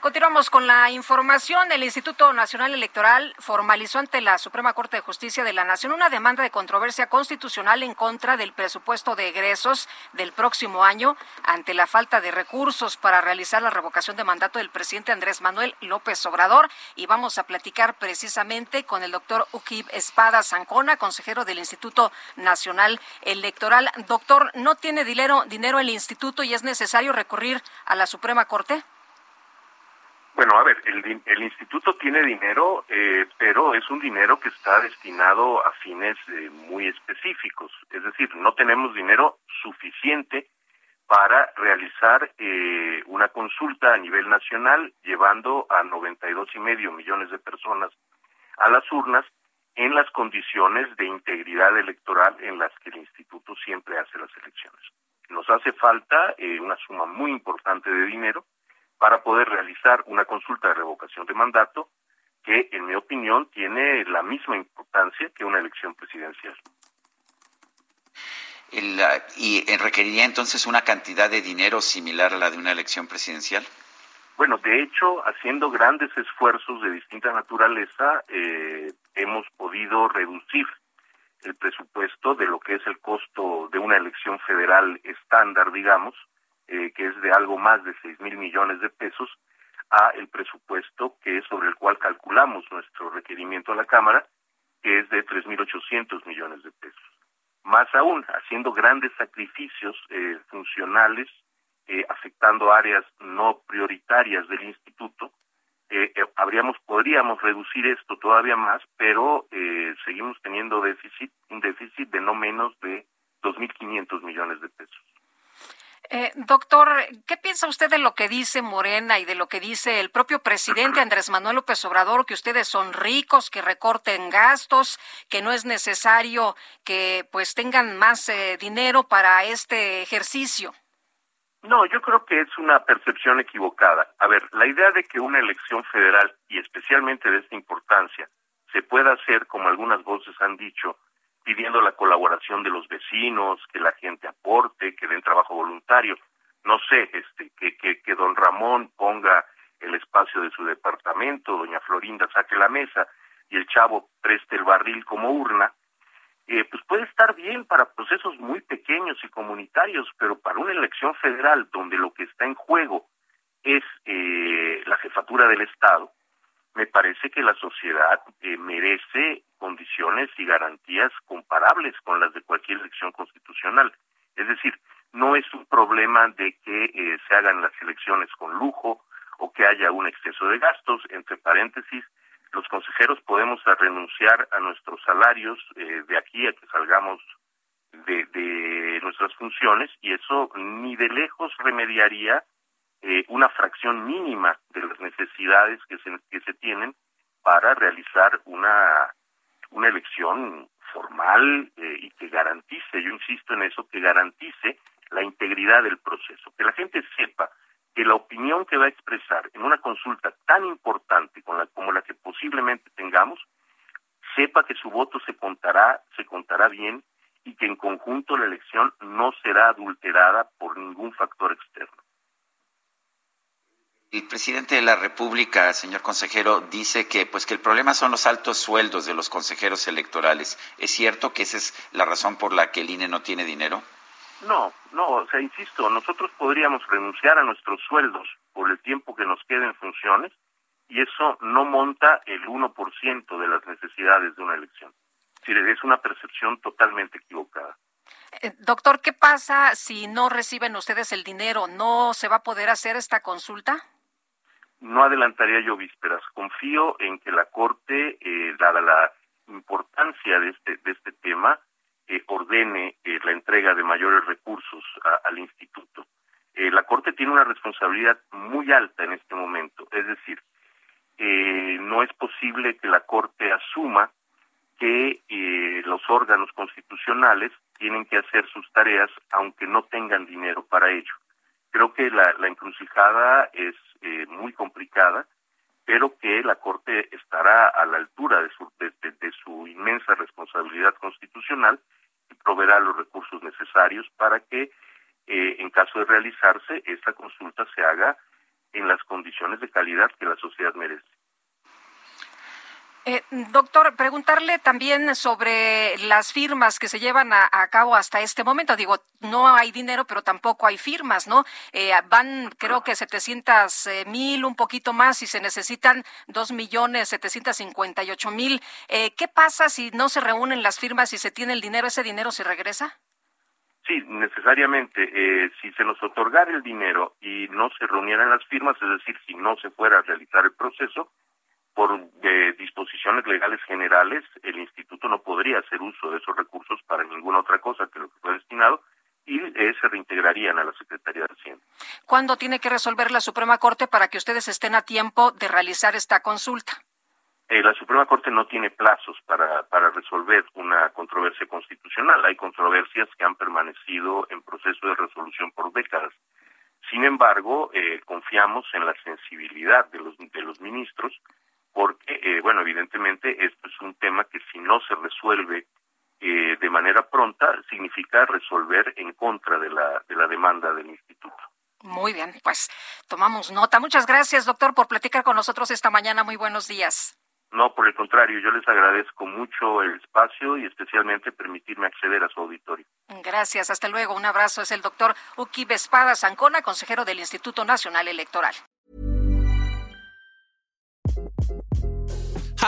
Continuamos con la información. El Instituto Nacional Electoral formalizó ante la Suprema Corte de Justicia de la Nación una demanda de controversia constitucional en contra del presupuesto de egresos del próximo año ante la falta de recursos para realizar la revocación de mandato del presidente Andrés Manuel López Obrador. Y vamos a platicar precisamente con el doctor Ukib Espada Zancona, consejero del Instituto Nacional Electoral. Doctor, ¿no tiene dinero, dinero el instituto y es necesario recurrir a la Suprema Corte? Bueno, a ver, el, el instituto tiene dinero, eh, pero es un dinero que está destinado a fines eh, muy específicos. Es decir, no tenemos dinero suficiente para realizar eh, una consulta a nivel nacional, llevando a 92 y medio millones de personas a las urnas en las condiciones de integridad electoral en las que el instituto siempre hace las elecciones. Nos hace falta una suma muy importante de dinero para poder realizar una consulta de revocación de mandato que, en mi opinión, tiene la misma importancia que una elección presidencial. ¿Y requeriría entonces una cantidad de dinero similar a la de una elección presidencial? Bueno, de hecho, haciendo grandes esfuerzos de distinta naturaleza, eh, hemos podido reducir el presupuesto de lo que es el costo de una elección federal estándar, digamos, eh, que es de algo más de seis mil millones de pesos, a el presupuesto que es sobre el cual calculamos nuestro requerimiento a la Cámara, que es de tres mil ochocientos millones de pesos. Más aún, haciendo grandes sacrificios eh, funcionales, eh, afectando áreas no prioritarias del instituto, habríamos podríamos reducir esto todavía más, pero seguimos teniendo déficit, un déficit de no menos de dos mil quinientos millones de pesos. Eh, doctor, ¿qué piensa usted de lo que dice Morena y de lo que dice el propio presidente Andrés Manuel López Obrador, que ustedes son ricos, que recorten gastos, que no es necesario que pues tengan más eh, dinero para este ejercicio? No, yo creo que es una percepción equivocada. A ver, la idea de que una elección federal, y especialmente de esta importancia, se pueda hacer, como algunas voces han dicho, pidiendo la colaboración de los vecinos, que la gente aporte, que den trabajo voluntario. No sé, este, que, que, que don Ramón ponga el espacio de su departamento, doña Florinda saque la mesa y el chavo preste el barril como urna, eh, pues puede estar bien para procesos muy pequeños y comunitarios, pero para una elección federal donde lo que está en juego es eh, la jefatura del Estado, me parece que la sociedad eh, merece condiciones y garantías comparables con las de cualquier elección constitucional. Es decir, no es un problema de que eh, se hagan las elecciones con lujo o que haya un exceso de gastos. Entre paréntesis, los consejeros podemos renunciar a nuestros salarios eh, de aquí a que salgamos de, de nuestras funciones y eso ni de lejos remediaría eh, una fracción mínima de las necesidades que se, que se tienen para realizar una, una elección formal eh, y que garantice, yo insisto en eso, que garantice la integridad del proceso, que la gente sepa que la opinión que va a expresar en una consulta tan importante como la que posiblemente tengamos, sepa que su voto se contará, se contará bien y que en conjunto la elección no será adulterada por ningún factor externo. El presidente de la República, señor consejero, dice que pues que el problema son los altos sueldos de los consejeros electorales. ¿Es cierto que esa es la razón por la que el INE no tiene dinero? No, no, o sea, insisto, nosotros podríamos renunciar a nuestros sueldos por el tiempo que nos quede en funciones y eso no monta el 1% de las necesidades de una elección. Es una percepción totalmente equivocada. Eh, doctor, ¿qué pasa si no reciben ustedes el dinero? ¿No se va a poder hacer esta consulta? No adelantaría yo vísperas. Confío en que la Corte, eh, dada la importancia de este, de este tema, eh, ordene eh, la entrega de mayores recursos al instituto. Eh, la Corte tiene una responsabilidad muy alta en este momento, es decir, no es posible que la Corte asuma que los órganos constitucionales tienen que hacer sus tareas aunque no tengan dinero para ello. Creo que la, encrucijada es eh, muy complicada, pero que la Corte estará a la altura de su, de, su inmensa responsabilidad constitucional y proveerá los recursos necesarios para que, eh, en caso de realizarse, esta consulta se haga en las condiciones de calidad que la sociedad merece. Eh, doctor, preguntarle también sobre las firmas que se llevan a, cabo hasta este momento. Digo, no hay dinero, pero tampoco hay firmas, ¿no? Eh, van, creo que 700 eh, mil, un poquito más, y se necesitan 2 millones 758 mil. Eh, ¿Qué pasa si no se reúnen las firmas y se tiene el dinero? ¿Ese dinero se regresa? Sí, necesariamente. Eh, si se nos otorgara el dinero y no se reunieran las firmas, es decir, si no se fuera a realizar el proceso, por de disposiciones legales generales, el instituto no podría hacer uso de esos recursos para ninguna otra cosa que lo que fue destinado y eh, se reintegrarían a la Secretaría de Hacienda. ¿Cuándo tiene que resolver la Suprema Corte para que ustedes estén a tiempo de realizar esta consulta? Eh, la Suprema Corte no tiene plazos para, para resolver una controversia constitucional. Hay controversias que han permanecido en proceso de resolución por décadas. Sin embargo, eh, confiamos en la sensibilidad de los, de los ministros eh, evidentemente esto es un tema que si no se resuelve eh, de manera pronta, significa resolver en contra de la, de la demanda del instituto. Muy bien, pues tomamos nota. Muchas gracias, doctor, por platicar con nosotros esta mañana. Muy buenos días. No, por el contrario, yo les agradezco mucho el espacio y especialmente permitirme acceder a su auditorio. Gracias, hasta luego. Un abrazo. Es el doctor Uki Vespada Zancona, consejero del Instituto Nacional Electoral.